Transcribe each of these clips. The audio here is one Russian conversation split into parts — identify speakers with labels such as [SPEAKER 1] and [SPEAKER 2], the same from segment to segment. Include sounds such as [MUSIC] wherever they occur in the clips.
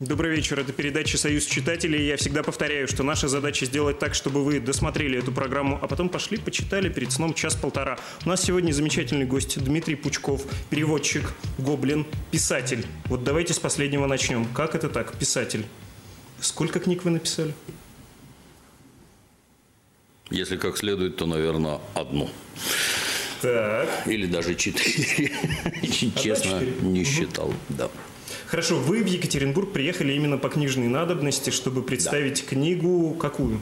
[SPEAKER 1] Добрый вечер, это передача «Союз читателей». Я всегда повторяю, что наша задача сделать так, чтобы вы досмотрели эту программу, а потом пошли, почитали перед сном час-полтора. У нас сегодня замечательный гость Дмитрий Пучков, переводчик, гоблин, писатель. Вот давайте с последнего начнем. Как это так, писатель? Сколько книг вы написали?
[SPEAKER 2] Если как следует, то, наверное, одну.
[SPEAKER 1] Так.
[SPEAKER 2] Или даже четыре. Честно, не считал, да.
[SPEAKER 1] Хорошо, вы в Екатеринбург приехали именно по книжной надобности, чтобы представить да. книгу какую?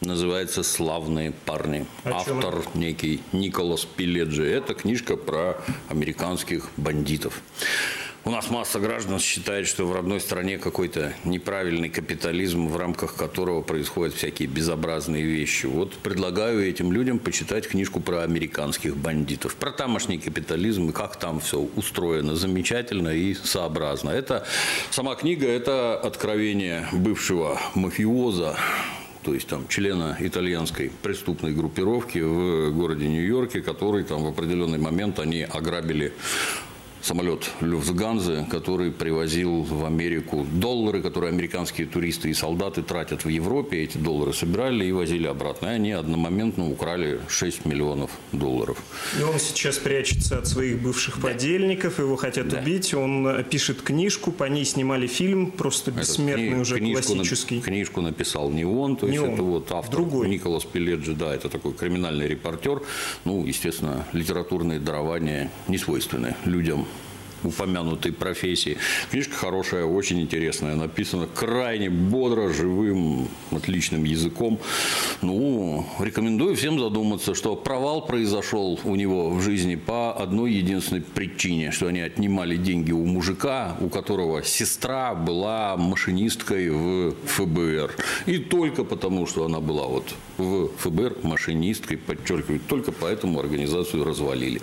[SPEAKER 2] Называется «Славные парни». О Автор чем? некий Николас Пиледжи. Это книжка про американских бандитов. У нас масса граждан считает, что в родной стране какой-то неправильный капитализм, в рамках которого происходят всякие безобразные вещи. Вот предлагаю этим людям почитать книжку про американских бандитов, про тамошний капитализм и как там все устроено замечательно и сообразно. Это сама книга – это откровение бывшего мафиоза, то есть там члена итальянской преступной группировки в городе Нью-Йорке, который там в определенный момент они ограбили самолет Люфтганзы, который привозил в Америку доллары, которые американские туристы и солдаты тратят в Европе. Эти доллары собирали и возили обратно. И они одномоментно украли 6 миллионов долларов.
[SPEAKER 1] И он сейчас прячется от своих бывших да. подельников, его хотят да. убить. Он пишет книжку, по ней снимали фильм, просто бессмертный это, уже книжку, классический.
[SPEAKER 2] Книжку написал не он, то не есть он, это вот автор
[SPEAKER 1] другой.
[SPEAKER 2] Николас Пеледжи, да, это такой криминальный репортер. Ну, естественно, литературные дарования не свойственны людям упомянутой профессии. Книжка хорошая, очень интересная, написана крайне бодро, живым, отличным языком. Ну, рекомендую всем задуматься, что провал произошел у него в жизни по одной единственной причине, что они отнимали деньги у мужика, у которого сестра была машинисткой в ФБР. И только потому, что она была вот в ФБР машинисткой, подчеркиваю, только поэтому организацию развалили.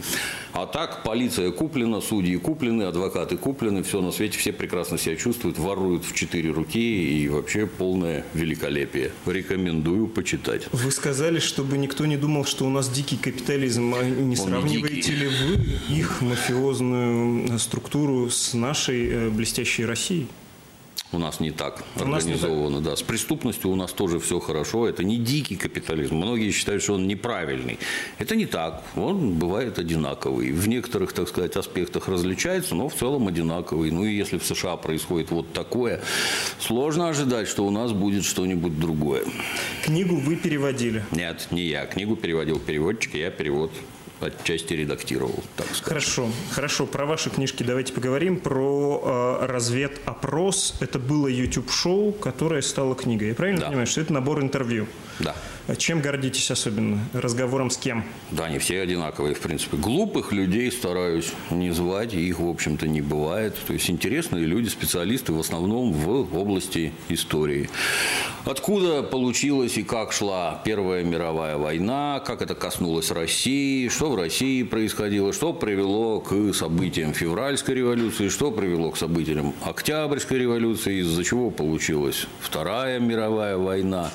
[SPEAKER 2] А так полиция куплена, судьи куплены, адвокаты куплены, все на свете, все прекрасно себя чувствуют, воруют в четыре руки и вообще полное великолепие. Рекомендую почитать.
[SPEAKER 1] Вы сказали, чтобы никто не думал, что у нас дикий капитализм. А не Он сравниваете не ли вы их мафиозную структуру с нашей э, блестящей Россией?
[SPEAKER 2] У нас не так у организовано, не так. да. С преступностью у нас тоже все хорошо. Это не дикий капитализм. Многие считают, что он неправильный. Это не так. Он бывает одинаковый. В некоторых, так сказать, аспектах различается, но в целом одинаковый. Ну и если в США происходит вот такое, сложно ожидать, что у нас будет что-нибудь другое.
[SPEAKER 1] Книгу вы переводили?
[SPEAKER 2] Нет, не я. Книгу переводил переводчик, я перевод отчасти редактировал, так сказать.
[SPEAKER 1] Хорошо, хорошо. Про ваши книжки давайте поговорим. Про э, разведопрос. Это было YouTube-шоу, которое стало книгой. Я правильно да. понимаю, что это набор интервью?
[SPEAKER 2] Да.
[SPEAKER 1] Чем гордитесь особенно? Разговором с кем?
[SPEAKER 2] Да, они все одинаковые, в принципе. Глупых людей стараюсь не звать, их, в общем-то, не бывает. То есть интересные люди, специалисты в основном в области истории. Откуда получилась и как шла Первая мировая война, как это коснулось России, что в России происходило, что привело к событиям февральской революции, что привело к событиям Октябрьской революции, из-за чего получилась Вторая мировая война.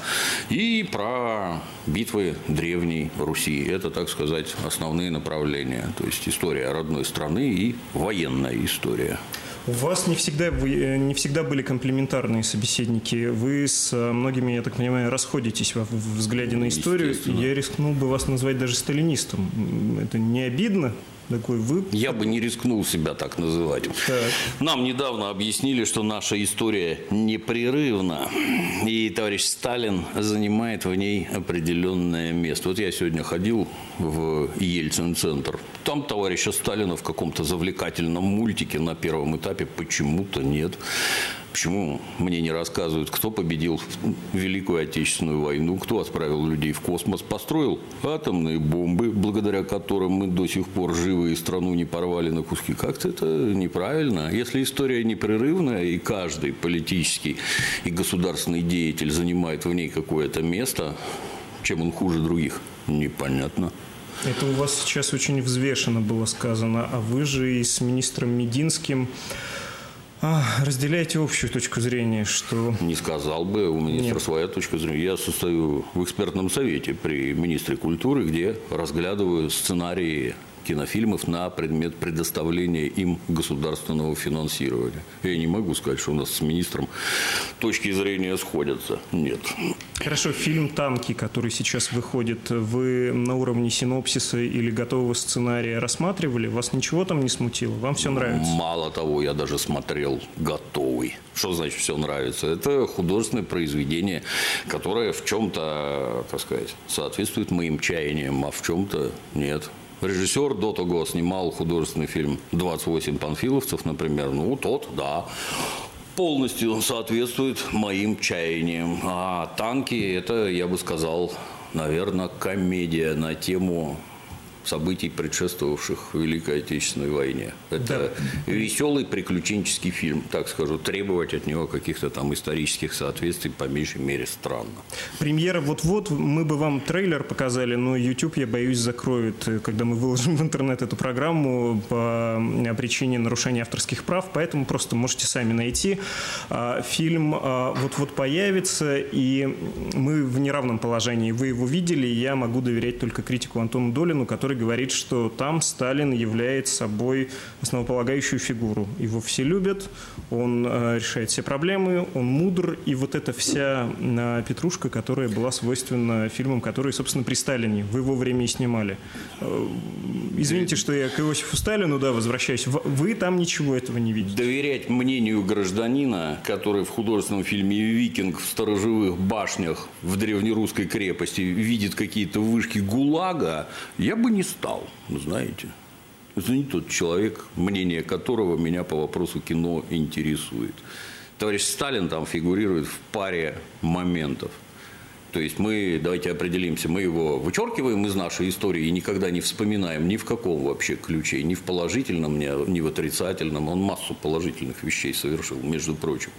[SPEAKER 2] И про битвы древней Руси. Это, так сказать, основные направления. То есть история родной страны и военная история.
[SPEAKER 1] У вас не всегда, э, не всегда были комплементарные собеседники. Вы с э, многими, я так понимаю, расходитесь во взгляде на историю. Я рискнул бы вас назвать даже сталинистом. Это не обидно? Такой вы...
[SPEAKER 2] Я бы не рискнул себя так называть. Так. Нам недавно объяснили, что наша история непрерывна, и товарищ Сталин занимает в ней определенное место. Вот я сегодня ходил в Ельцин-центр. Там товарища Сталина в каком-то завлекательном мультике на первом этапе почему-то нет. Почему мне не рассказывают, кто победил Великую Отечественную войну, кто отправил людей в космос, построил атомные бомбы, благодаря которым мы до сих пор живы и страну не порвали на куски. Как-то это неправильно. Если история непрерывная, и каждый политический и государственный деятель занимает в ней какое-то место, чем он хуже других, непонятно.
[SPEAKER 1] Это у вас сейчас очень взвешенно было сказано, а вы же и с министром Мединским разделяете общую точку зрения, что...
[SPEAKER 2] Не сказал бы, у министра Нет. своя точка зрения. Я состою в экспертном совете при министре культуры, где разглядываю сценарии кинофильмов на предмет предоставления им государственного финансирования. Я не могу сказать, что у нас с министром точки зрения сходятся. Нет.
[SPEAKER 1] Хорошо, фильм «Танки», который сейчас выходит, вы на уровне синопсиса или готового сценария рассматривали? Вас ничего там не смутило? Вам все нравится?
[SPEAKER 2] Мало того, я даже смотрел готовый. Что значит все нравится? Это художественное произведение, которое в чем-то, так сказать, соответствует моим чаяниям, а в чем-то нет. Режиссер до того снимал художественный фильм «28 панфиловцев», например. Ну, тот, да, полностью соответствует моим чаяниям. А танки – это, я бы сказал, наверное, комедия на тему событий, предшествовавших Великой Отечественной войне. Это да. веселый приключенческий фильм, так скажу. Требовать от него каких-то там исторических соответствий по меньшей мере странно.
[SPEAKER 1] Премьера вот-вот. Мы бы вам трейлер показали, но YouTube, я боюсь, закроет, когда мы выложим [LAUGHS] в интернет эту программу по причине нарушения авторских прав. Поэтому просто можете сами найти. А, фильм а, вот-вот появится, и мы в неравном положении. Вы его видели, я могу доверять только критику Антону Долину, который который говорит, что там Сталин является собой основополагающую фигуру. Его все любят, он э, решает все проблемы, он мудр, и вот эта вся э, петрушка, которая была свойственна фильмам, которые, собственно, при Сталине, в его время и снимали. Э, извините, что я к Иосифу Сталину, да, возвращаюсь. Вы там ничего этого не видите.
[SPEAKER 2] Доверять мнению гражданина, который в художественном фильме «Викинг» в сторожевых башнях в древнерусской крепости видит какие-то вышки ГУЛАГа, я бы не не стал, знаете. Это не тот человек, мнение которого меня по вопросу кино интересует. Товарищ Сталин там фигурирует в паре моментов. То есть мы, давайте определимся, мы его вычеркиваем из нашей истории и никогда не вспоминаем ни в каком вообще ключе, ни в положительном, ни в отрицательном. Он массу положительных вещей совершил, между прочим.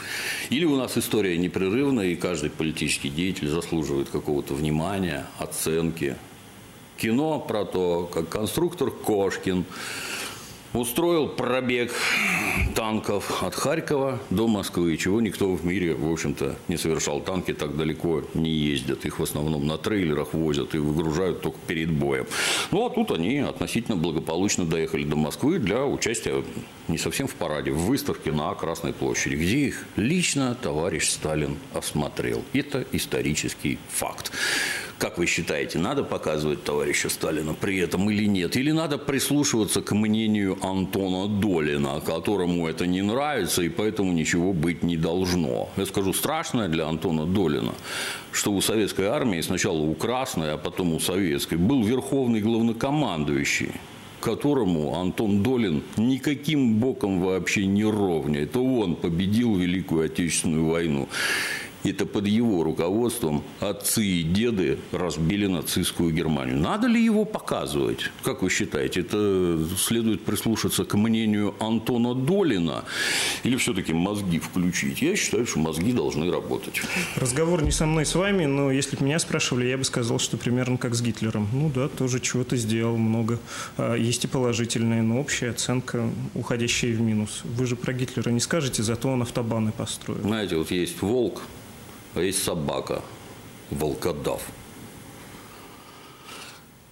[SPEAKER 2] Или у нас история непрерывная, и каждый политический деятель заслуживает какого-то внимания, оценки, кино про то, как конструктор Кошкин устроил пробег танков от Харькова до Москвы, чего никто в мире, в общем-то, не совершал. Танки так далеко не ездят. Их в основном на трейлерах возят и выгружают только перед боем. Ну, а тут они относительно благополучно доехали до Москвы для участия не совсем в параде, в выставке на Красной площади, где их лично товарищ Сталин осмотрел. Это исторический факт. Как вы считаете, надо показывать товарища Сталина при этом или нет? Или надо прислушиваться к мнению Антона Долина, которому это не нравится и поэтому ничего быть не должно? Я скажу, страшное для Антона Долина, что у советской армии сначала у Красной, а потом у советской был верховный главнокомандующий которому Антон Долин никаким боком вообще не ровня. Это он победил Великую Отечественную войну. Это под его руководством отцы и деды разбили нацистскую Германию. Надо ли его показывать? Как вы считаете, это следует прислушаться к мнению Антона Долина или все-таки мозги включить? Я считаю, что мозги должны работать.
[SPEAKER 1] Разговор не со мной, с вами, но если бы меня спрашивали, я бы сказал, что примерно как с Гитлером. Ну да, тоже чего-то сделал много. А, есть и положительные, но общая оценка, уходящая в минус. Вы же про Гитлера не скажете, зато он автобаны построил.
[SPEAKER 2] Знаете, вот есть волк, есть собака, волкодав.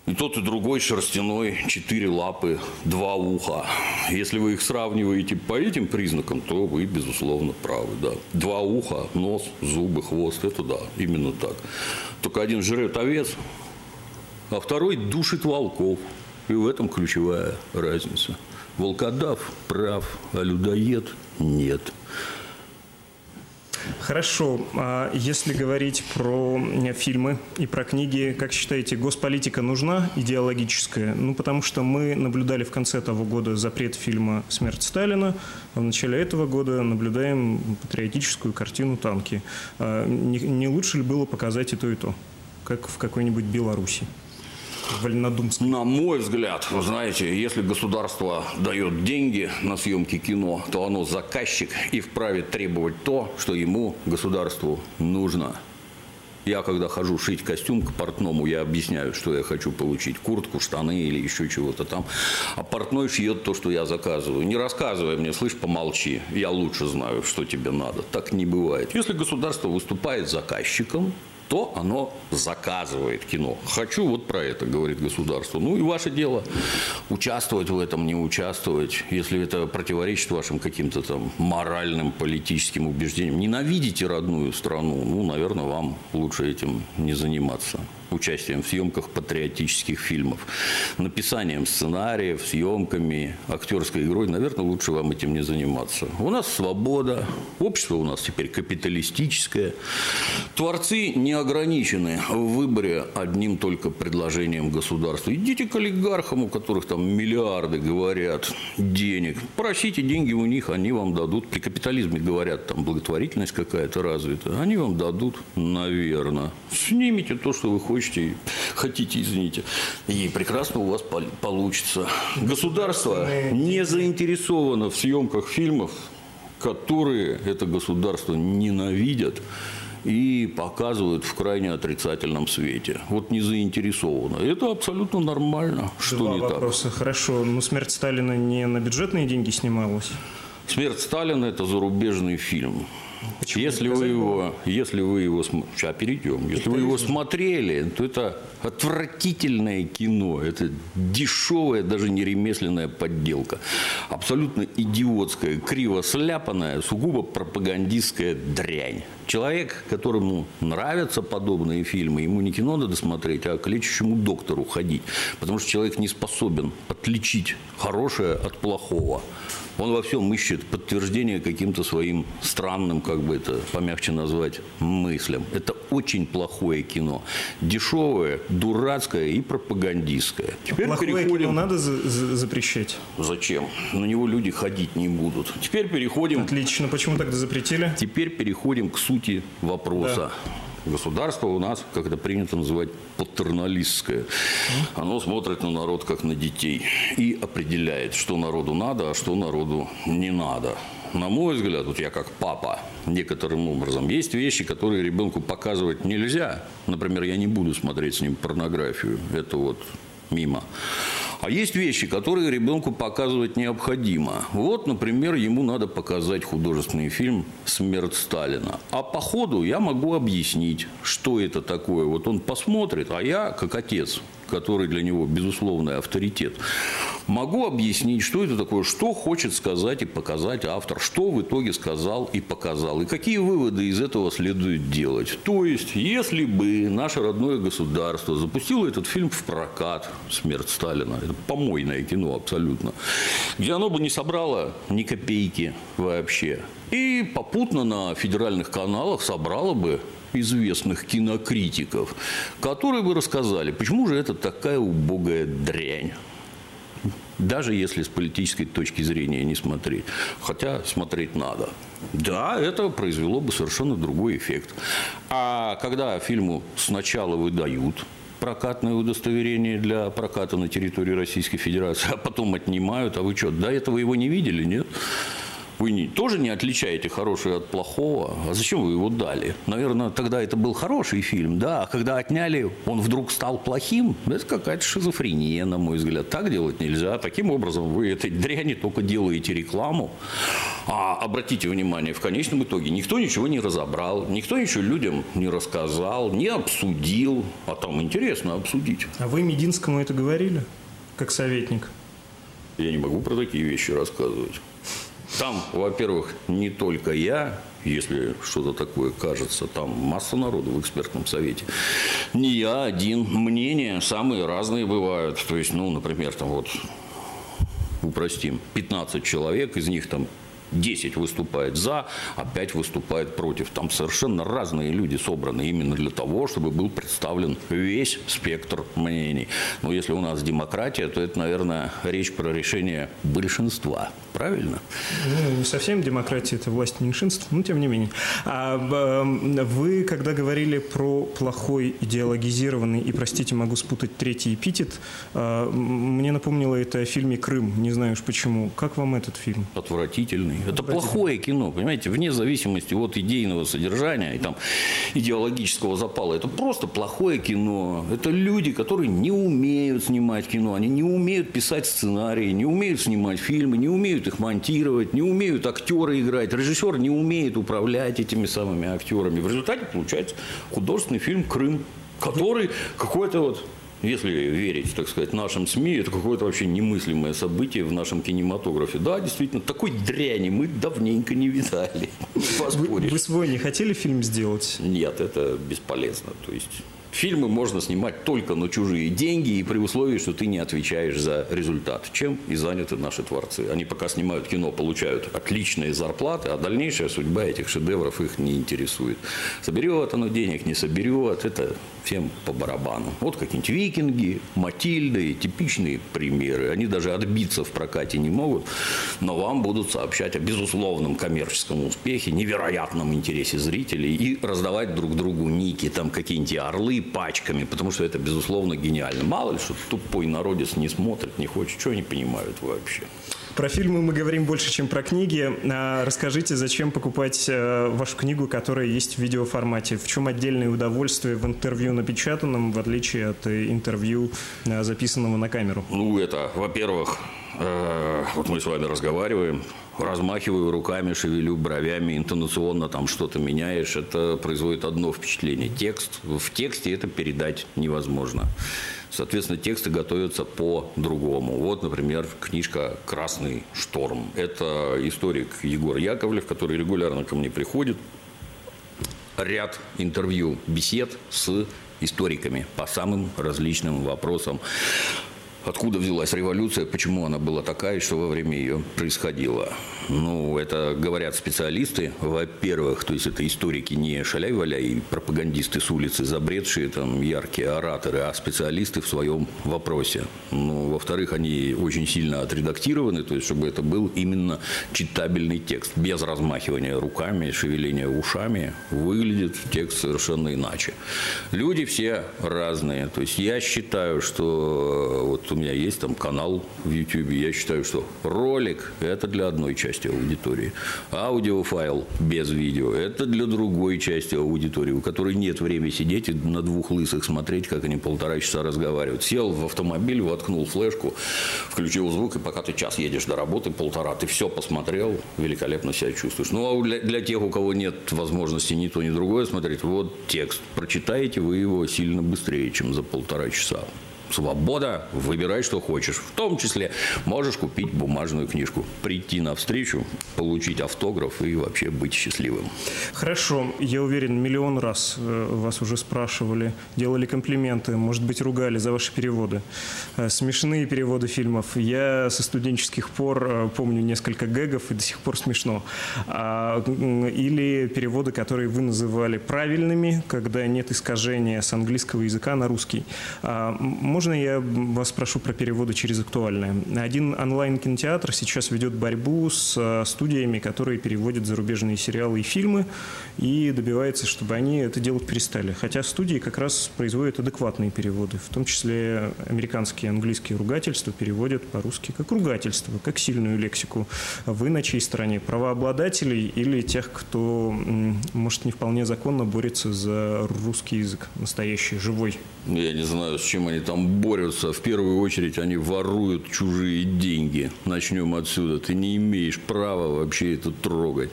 [SPEAKER 2] И тот, и другой шерстяной, четыре лапы, два уха. Если вы их сравниваете по этим признакам, то вы, безусловно, правы. Да. Два уха, нос, зубы, хвост – это да, именно так. Только один жрет овец, а второй душит волков. И в этом ключевая разница. Волкодав прав, а людоед – нет.
[SPEAKER 1] Хорошо. А если говорить про фильмы и про книги, как считаете, госполитика нужна идеологическая? Ну, потому что мы наблюдали в конце того года запрет фильма «Смерть Сталина», а в начале этого года наблюдаем патриотическую картину «Танки». А не, не лучше ли было показать и то, и то, как в какой-нибудь Беларуси?
[SPEAKER 2] Вольнодумск? На мой взгляд, вы знаете, если государство дает деньги на съемки кино, то оно заказчик и вправе требовать то, что ему, государству, нужно. Я, когда хожу шить костюм к портному, я объясняю, что я хочу получить. Куртку, штаны или еще чего-то там. А портной шьет то, что я заказываю. Не рассказывай мне, слышь, помолчи. Я лучше знаю, что тебе надо. Так не бывает. Если государство выступает заказчиком, то оно заказывает кино. Хочу вот про это, говорит государство. Ну и ваше дело участвовать в этом, не участвовать, если это противоречит вашим каким-то там моральным, политическим убеждениям. Ненавидите родную страну, ну, наверное, вам лучше этим не заниматься участием в съемках патриотических фильмов, написанием сценариев, съемками, актерской игрой, наверное, лучше вам этим не заниматься. У нас свобода, общество у нас теперь капиталистическое. Творцы не ограничены в выборе одним только предложением государства. Идите к олигархам, у которых там миллиарды, говорят, денег. Просите деньги у них, они вам дадут. При капитализме говорят, там благотворительность какая-то развита. Они вам дадут, наверное. Снимите то, что вы хотите хочете, хотите, извините, и прекрасно у вас получится. Государство не заинтересовано в съемках фильмов, которые это государство ненавидят и показывают в крайне отрицательном свете. Вот не заинтересовано. Это абсолютно нормально. Что
[SPEAKER 1] Два
[SPEAKER 2] не
[SPEAKER 1] вопроса. Так? Хорошо. Но смерть Сталина не на бюджетные деньги снималась?
[SPEAKER 2] Смерть Сталина – это зарубежный фильм. Почему если вы его, если вы его, сейчас перейдем, если вы его смотрели, то это отвратительное кино, это дешевая, даже не ремесленная подделка, абсолютно идиотская, криво сляпанная, сугубо пропагандистская дрянь. Человек, которому нравятся подобные фильмы, ему не кино надо смотреть, а к лечащему доктору ходить, потому что человек не способен отличить хорошее от плохого. Он во всем ищет подтверждение каким-то своим странным, как бы это помягче назвать, мыслям. Это очень плохое кино. Дешевое, дурацкое и пропагандистское.
[SPEAKER 1] Теперь плохое переходим... кино надо за за запрещать?
[SPEAKER 2] Зачем? На него люди ходить не будут. Теперь переходим...
[SPEAKER 1] Отлично. Почему тогда запретили?
[SPEAKER 2] Теперь переходим к сути вопроса. Да. Государство у нас, как это принято называть, патерналистское. Оно смотрит на народ как на детей и определяет, что народу надо, а что народу не надо. На мой взгляд, вот я как папа, некоторым образом, есть вещи, которые ребенку показывать нельзя. Например, я не буду смотреть с ним порнографию. Это вот мимо. А есть вещи, которые ребенку показывать необходимо. Вот, например, ему надо показать художественный фильм «Смерть Сталина». А по ходу я могу объяснить, что это такое. Вот он посмотрит, а я, как отец, который для него безусловный авторитет, могу объяснить, что это такое, что хочет сказать и показать автор, что в итоге сказал и показал, и какие выводы из этого следует делать. То есть, если бы наше родное государство запустило этот фильм в прокат «Смерть Сталина», это помойное кино абсолютно, где оно бы не собрало ни копейки вообще, и попутно на федеральных каналах собрало бы известных кинокритиков, которые бы рассказали, почему же это такая убогая дрянь. Даже если с политической точки зрения не смотреть. Хотя смотреть надо. Да, это произвело бы совершенно другой эффект. А когда фильму сначала выдают прокатное удостоверение для проката на территории Российской Федерации, а потом отнимают, а вы что, до этого его не видели, нет? Вы не, тоже не отличаете хорошее от плохого. А зачем вы его дали? Наверное, тогда это был хороший фильм, да. А когда отняли, он вдруг стал плохим. Это какая-то шизофрения, на мой взгляд. Так делать нельзя. Таким образом, вы этой дряни только делаете рекламу. А обратите внимание, в конечном итоге никто ничего не разобрал, никто ничего людям не рассказал, не обсудил. А там интересно обсудить.
[SPEAKER 1] А вы Мединскому это говорили, как советник?
[SPEAKER 2] Я не могу про такие вещи рассказывать. Там, во-первых, не только я, если что-то такое кажется, там масса народу в экспертном совете. Не я один. Мнения самые разные бывают. То есть, ну, например, там вот упростим, 15 человек, из них там 10 выступает за, а 5 выступает против. Там совершенно разные люди собраны именно для того, чтобы был представлен весь спектр мнений. Но если у нас демократия, то это, наверное, речь про решение большинства. Правильно?
[SPEAKER 1] Ну, не совсем демократия, это власть меньшинств, но тем не менее. А вы, когда говорили про плохой, идеологизированный и, простите, могу спутать третий эпитет, а, мне напомнило это о фильме «Крым», не знаю уж почему. Как вам этот фильм?
[SPEAKER 2] Отвратительный. Это плохое кино, понимаете, вне зависимости от идейного содержания и там идеологического запала. Это просто плохое кино. Это люди, которые не умеют снимать кино, они не умеют писать сценарии, не умеют снимать фильмы, не умеют их монтировать, не умеют актеры играть. Режиссер не умеет управлять этими самыми актерами. В результате получается художественный фильм «Крым», который какой-то вот если верить, так сказать, нашим СМИ, это какое-то вообще немыслимое событие в нашем кинематографе. Да, действительно, такой дряни мы давненько не видали.
[SPEAKER 1] Вы, вы свой не хотели фильм сделать?
[SPEAKER 2] Нет, это бесполезно. То есть Фильмы можно снимать только на чужие деньги и при условии, что ты не отвечаешь за результат. Чем и заняты наши творцы. Они пока снимают кино, получают отличные зарплаты, а дальнейшая судьба этих шедевров их не интересует. Соберет оно денег, не соберет, это всем по барабану. Вот какие-нибудь викинги, Матильды, типичные примеры. Они даже отбиться в прокате не могут, но вам будут сообщать о безусловном коммерческом успехе, невероятном интересе зрителей и раздавать друг другу ники, там какие-нибудь орлы, пачками, потому что это, безусловно, гениально. Мало ли, что тупой народец не смотрит, не хочет, что они понимают вообще.
[SPEAKER 1] Про фильмы мы говорим больше, чем про книги. А расскажите, зачем покупать э, вашу книгу, которая есть в видеоформате? В чем отдельное удовольствие в интервью напечатанном, в отличие от интервью, э, записанного на камеру?
[SPEAKER 2] Ну, это, во-первых, э, вот мы с вами разговариваем, размахиваю руками, шевелю бровями, интонационно там что-то меняешь, это производит одно впечатление. Текст, в тексте это передать невозможно. Соответственно, тексты готовятся по-другому. Вот, например, книжка «Красный шторм». Это историк Егор Яковлев, который регулярно ко мне приходит. Ряд интервью, бесед с историками по самым различным вопросам откуда взялась революция, почему она была такая и что во время ее происходило. Ну, это говорят специалисты, во-первых, то есть это историки не шаляй-валяй и пропагандисты с улицы, забредшие там яркие ораторы, а специалисты в своем вопросе. Ну, во-вторых, они очень сильно отредактированы, то есть чтобы это был именно читабельный текст, без размахивания руками, шевеления ушами, выглядит текст совершенно иначе. Люди все разные, то есть я считаю, что вот у меня есть там канал в YouTube, я считаю, что ролик – это для одной части аудитории, аудиофайл без видео – это для другой части аудитории, у которой нет времени сидеть и на двух лысых смотреть, как они полтора часа разговаривают. Сел в автомобиль, воткнул флешку, включил звук, и пока ты час едешь до работы, полтора, ты все посмотрел, великолепно себя чувствуешь. Ну, а для, для тех, у кого нет возможности ни то, ни другое смотреть, вот текст. Прочитаете вы его сильно быстрее, чем за полтора часа свобода, выбирай, что хочешь. В том числе можешь купить бумажную книжку, прийти на встречу, получить автограф и вообще быть счастливым.
[SPEAKER 1] Хорошо, я уверен, миллион раз э, вас уже спрашивали, делали комплименты, может быть, ругали за ваши переводы. Э, смешные переводы фильмов. Я со студенческих пор э, помню несколько гэгов и до сих пор смешно. А, или переводы, которые вы называли правильными, когда нет искажения с английского языка на русский. А, можно я вас спрошу про переводы через актуальное? Один онлайн-кинотеатр сейчас ведет борьбу с э, студиями, которые переводят зарубежные сериалы и фильмы, и добивается, чтобы они это делать перестали. Хотя студии как раз производят адекватные переводы, в том числе американские английские ругательства переводят по-русски как ругательство, как сильную лексику. Вы на чьей стороне? Правообладателей или тех, кто, может, не вполне законно борется за русский язык, настоящий, живой?
[SPEAKER 2] Я не знаю, с чем они там борются. В первую очередь они воруют чужие деньги. Начнем отсюда. Ты не имеешь права вообще это трогать.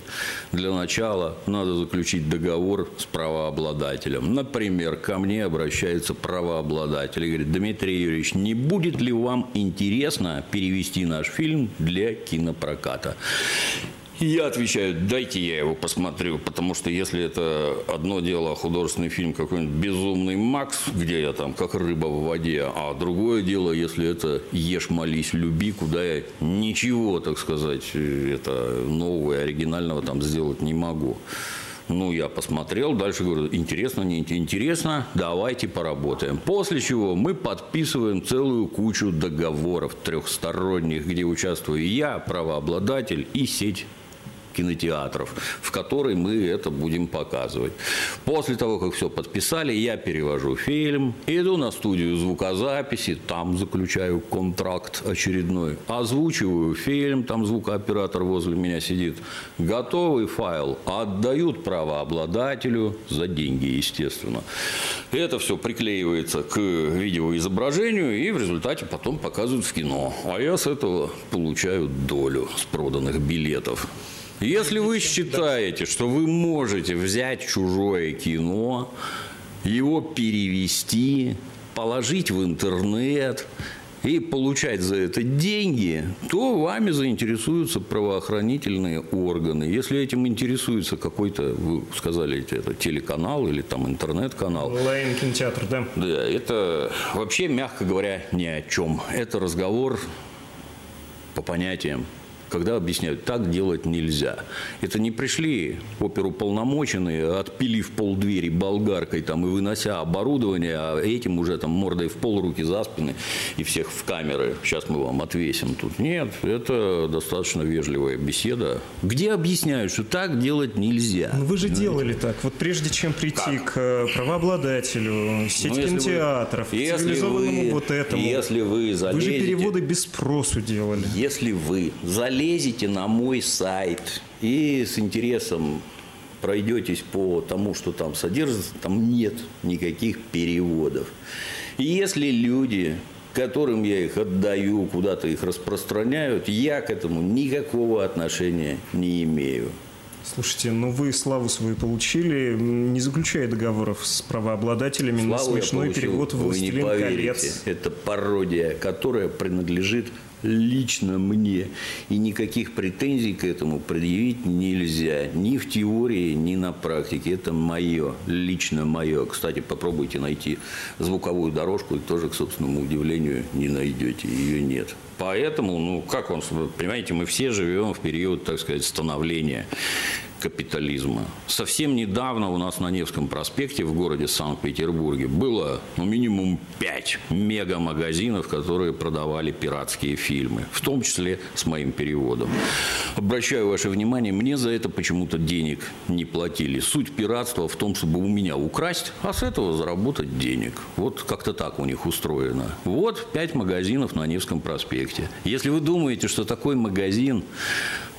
[SPEAKER 2] Для начала надо заключить договор с правообладателем. Например, ко мне обращается правообладатель и говорит, Дмитрий Юрьевич, не будет ли вам интересно перевести наш фильм для кинопроката? Я отвечаю, дайте я его посмотрю, потому что если это одно дело художественный фильм какой-нибудь «Безумный Макс», где я там как рыба в воде, а другое дело, если это «Ешь, молись, люби», куда я ничего, так сказать, это нового и оригинального там сделать не могу. Ну, я посмотрел, дальше говорю, интересно, не интересно, давайте поработаем. После чего мы подписываем целую кучу договоров трехсторонних, где участвую я, правообладатель и сеть кинотеатров, в которой мы это будем показывать. После того, как все подписали, я перевожу фильм, иду на студию звукозаписи, там заключаю контракт очередной, озвучиваю фильм, там звукооператор возле меня сидит, готовый файл отдают правообладателю за деньги, естественно. Это все приклеивается к видеоизображению и в результате потом показывают в кино. А я с этого получаю долю с проданных билетов. Если вы считаете, что вы можете взять чужое кино, его перевести, положить в интернет и получать за это деньги, то вами заинтересуются правоохранительные органы. Если этим интересуется какой-то, вы сказали, это телеканал или там интернет-канал.
[SPEAKER 1] Онлайн-кинотеатр, да?
[SPEAKER 2] Да, это вообще, мягко говоря, ни о чем. Это разговор по понятиям когда объясняют, так делать нельзя. Это не пришли оперуполномоченные, отпилив полдвери болгаркой там, и вынося оборудование, а этим уже там мордой в пол, руки за спины и всех в камеры. Сейчас мы вам отвесим тут. Нет, это достаточно вежливая беседа, где объясняют, что так делать нельзя.
[SPEAKER 1] Но ну, вы же Понимаете? делали так. Вот прежде чем прийти как? к э, правообладателю, сеть ну, кинотеатров, вы, цивилизованному
[SPEAKER 2] вы,
[SPEAKER 1] вот этому.
[SPEAKER 2] Если вы залезете,
[SPEAKER 1] Вы же переводы без спросу делали.
[SPEAKER 2] Если вы залезете залезете на мой сайт и с интересом пройдетесь по тому, что там содержится, там нет никаких переводов. И если люди, которым я их отдаю, куда-то их распространяют, я к этому никакого отношения не имею.
[SPEAKER 1] Слушайте, ну вы славу свою получили, не заключая договоров с правообладателями
[SPEAKER 2] славу на смешной перевод «Властелин колец». Это пародия, которая принадлежит лично мне. И никаких претензий к этому предъявить нельзя. Ни в теории, ни на практике. Это мое, лично мое. Кстати, попробуйте найти звуковую дорожку, и тоже, к собственному удивлению, не найдете. Ее нет. Поэтому, ну, как вам, понимаете, мы все живем в период, так сказать, становления капитализма. Совсем недавно у нас на Невском проспекте в городе Санкт-Петербурге было ну, минимум 5 мега-магазинов, которые продавали пиратские фильмы, в том числе с моим переводом. Обращаю ваше внимание, мне за это почему-то денег не платили. Суть пиратства в том, чтобы у меня украсть, а с этого заработать денег. Вот как-то так у них устроено. Вот 5 магазинов на Невском проспекте. Если вы думаете, что такой магазин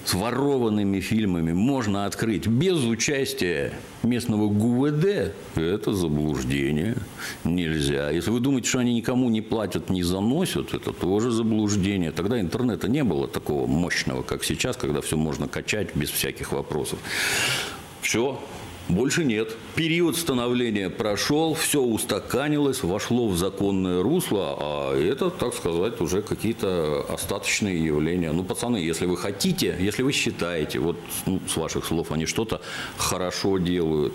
[SPEAKER 2] с ворованными фильмами можно открыть без участия местного ГУВД, это заблуждение. Нельзя. Если вы думаете, что они никому не платят, не заносят, это тоже заблуждение. Тогда интернета не было такого мощного, как сейчас, когда все можно качать без всяких вопросов. Все, больше нет. Период становления прошел, все устаканилось, вошло в законное русло, а это, так сказать, уже какие-то остаточные явления. Ну, пацаны, если вы хотите, если вы считаете, вот ну, с ваших слов они что-то хорошо делают,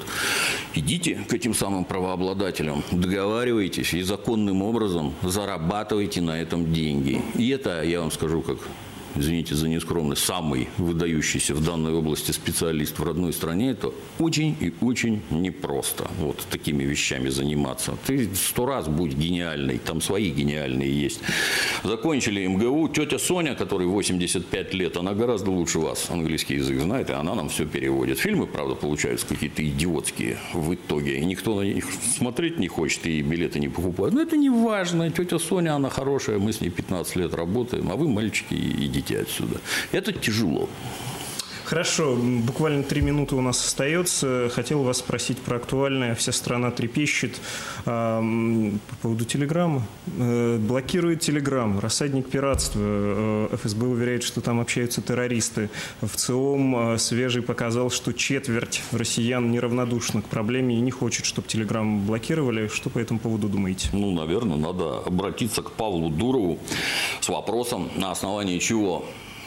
[SPEAKER 2] идите к этим самым правообладателям, договаривайтесь и законным образом зарабатывайте на этом деньги. И это, я вам скажу, как извините за нескромность, самый выдающийся в данной области специалист в родной стране, это очень и очень непросто вот такими вещами заниматься. Ты сто раз будь гениальный, там свои гениальные есть. Закончили МГУ, тетя Соня, которой 85 лет, она гораздо лучше вас английский язык знает, и она нам все переводит. Фильмы, правда, получаются какие-то идиотские в итоге, и никто на них смотреть не хочет, и билеты не покупают. Но это не важно, тетя Соня, она хорошая, мы с ней 15 лет работаем, а вы, мальчики, идите уйдите отсюда. Это тяжело.
[SPEAKER 1] Хорошо, буквально три минуты у нас остается. Хотел вас спросить про актуальное. Вся страна трепещет э, по поводу Телеграма. Э, блокирует Телеграм, рассадник пиратства. Э, ФСБ уверяет, что там общаются террористы. В ЦИОМ э, свежий показал, что четверть россиян неравнодушна к проблеме и не хочет, чтобы Телеграм блокировали. Что по этому поводу думаете?
[SPEAKER 2] Ну, наверное, надо обратиться к Павлу Дурову с вопросом, на основании чего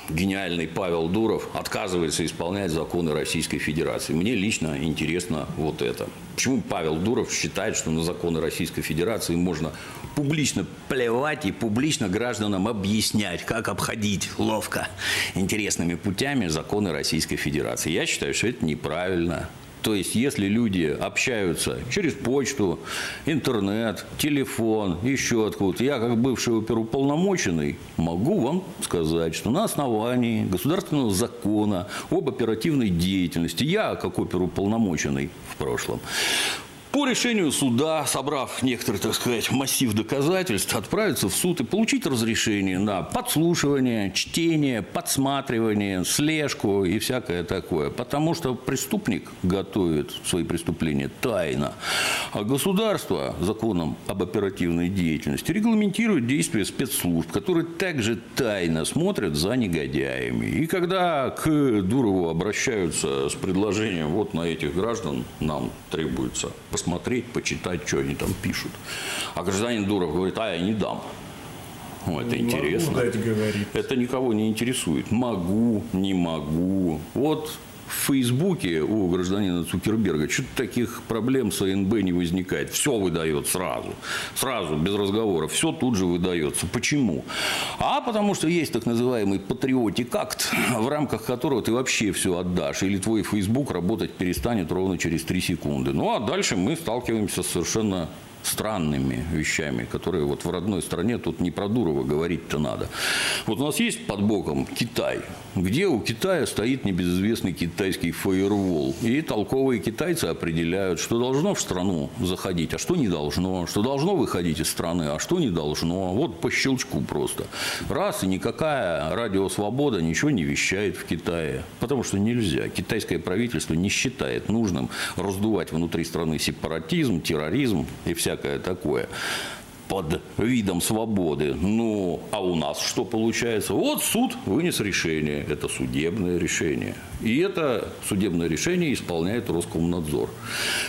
[SPEAKER 2] гениальный Павел Дуров отказывается исполнять законы Российской Федерации. Мне лично интересно вот это. Почему Павел Дуров считает, что на законы Российской Федерации можно публично плевать и публично гражданам объяснять, как обходить ловко интересными путями законы Российской Федерации? Я считаю, что это неправильно. То есть, если люди общаются через почту, интернет, телефон, еще откуда-то, я как бывший оперуполномоченный могу вам сказать, что на основании государственного закона об оперативной деятельности, я как оперуполномоченный в прошлом, по решению суда, собрав некоторый, так сказать, массив доказательств, отправиться в суд и получить разрешение на подслушивание, чтение, подсматривание, слежку и всякое такое. Потому что преступник готовит свои преступления тайно. А государство законом об оперативной деятельности регламентирует действия спецслужб, которые также тайно смотрят за негодяями. И когда к Дурову обращаются с предложением, вот на этих граждан нам требуется посмотреть почитать, что они там пишут. А гражданин Дуров говорит, а я не дам. Ну, это интересно. Могу дать, говорит. Это никого не интересует. Могу, не могу. Вот в Фейсбуке у гражданина Цукерберга что-то таких проблем с АНБ не возникает. Все выдает сразу. Сразу, без разговоров. Все тут же выдается. Почему? А потому что есть так называемый патриотик акт, в рамках которого ты вообще все отдашь. Или твой Фейсбук работать перестанет ровно через 3 секунды. Ну, а дальше мы сталкиваемся с совершенно странными вещами, которые вот в родной стране тут не про Дурова говорить-то надо. Вот у нас есть под боком Китай, где у Китая стоит небезызвестный китайский фаервол. И толковые китайцы определяют, что должно в страну заходить, а что не должно, что должно выходить из страны, а что не должно. Вот по щелчку просто. Раз, и никакая радиосвобода ничего не вещает в Китае. Потому что нельзя. Китайское правительство не считает нужным раздувать внутри страны сепаратизм, терроризм и вся всякое такое под видом свободы. Ну, а у нас что получается? Вот суд вынес решение. Это судебное решение. И это судебное решение исполняет Роскомнадзор,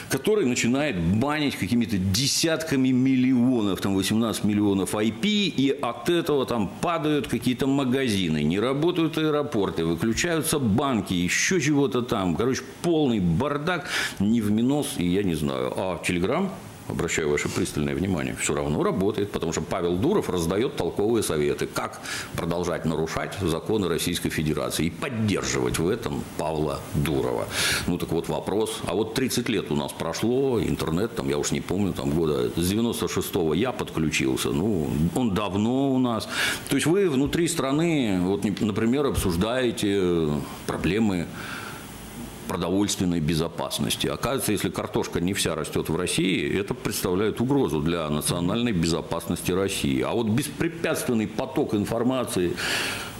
[SPEAKER 2] который начинает банить какими-то десятками миллионов, там 18 миллионов IP, и от этого там падают какие-то магазины, не работают аэропорты, выключаются банки, еще чего-то там. Короче, полный бардак, не в минус, и я не знаю. А Телеграм обращаю ваше пристальное внимание, все равно работает, потому что Павел Дуров раздает толковые советы, как продолжать нарушать законы Российской Федерации и поддерживать в этом Павла Дурова. Ну так вот вопрос, а вот 30 лет у нас прошло, интернет, там, я уж не помню, там года с 96-го я подключился, ну, он давно у нас. То есть вы внутри страны, вот, например, обсуждаете проблемы продовольственной безопасности. Оказывается, если картошка не вся растет в России, это представляет угрозу для национальной безопасности России. А вот беспрепятственный поток информации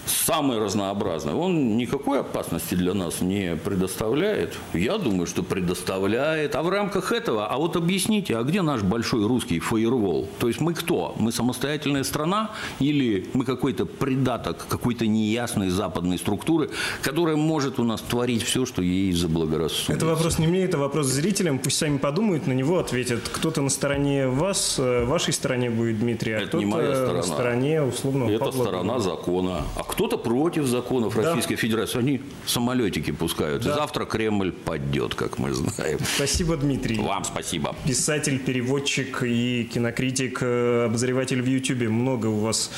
[SPEAKER 2] самый разнообразный, он никакой опасности для нас не предоставляет. Я думаю, что предоставляет. А в рамках этого, а вот объясните, а где наш большой русский фаервол? То есть мы кто? Мы самостоятельная страна или мы какой-то придаток какой-то неясной западной структуры, которая может у нас творить все, что ей заблагорассудится?
[SPEAKER 1] Это вопрос не мне, это вопрос зрителям. Пусть сами подумают, на него ответят. Кто-то на стороне вас, э, вашей стороне будет Дмитрий, а кто-то на стороне условно
[SPEAKER 2] Это Павла сторона закона. А кто-то против законов да. Российской Федерации. Они самолетики пускают. Да. Завтра Кремль падет, как мы знаем.
[SPEAKER 1] Спасибо, Дмитрий.
[SPEAKER 2] Вам спасибо.
[SPEAKER 1] Писатель, переводчик и кинокритик, э, обозреватель в Ютьюбе. Много у вас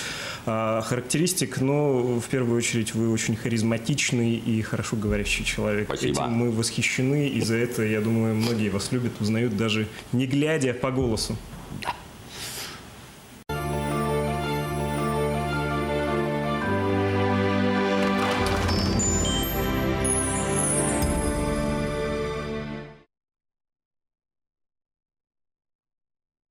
[SPEAKER 1] а, характеристик, но в первую очередь вы очень харизматичный и хорошо говорящий человек.
[SPEAKER 2] Спасибо.
[SPEAKER 1] Этим мы восхищены, и за это, я думаю, многие вас любят, узнают даже не глядя по голосу. Да.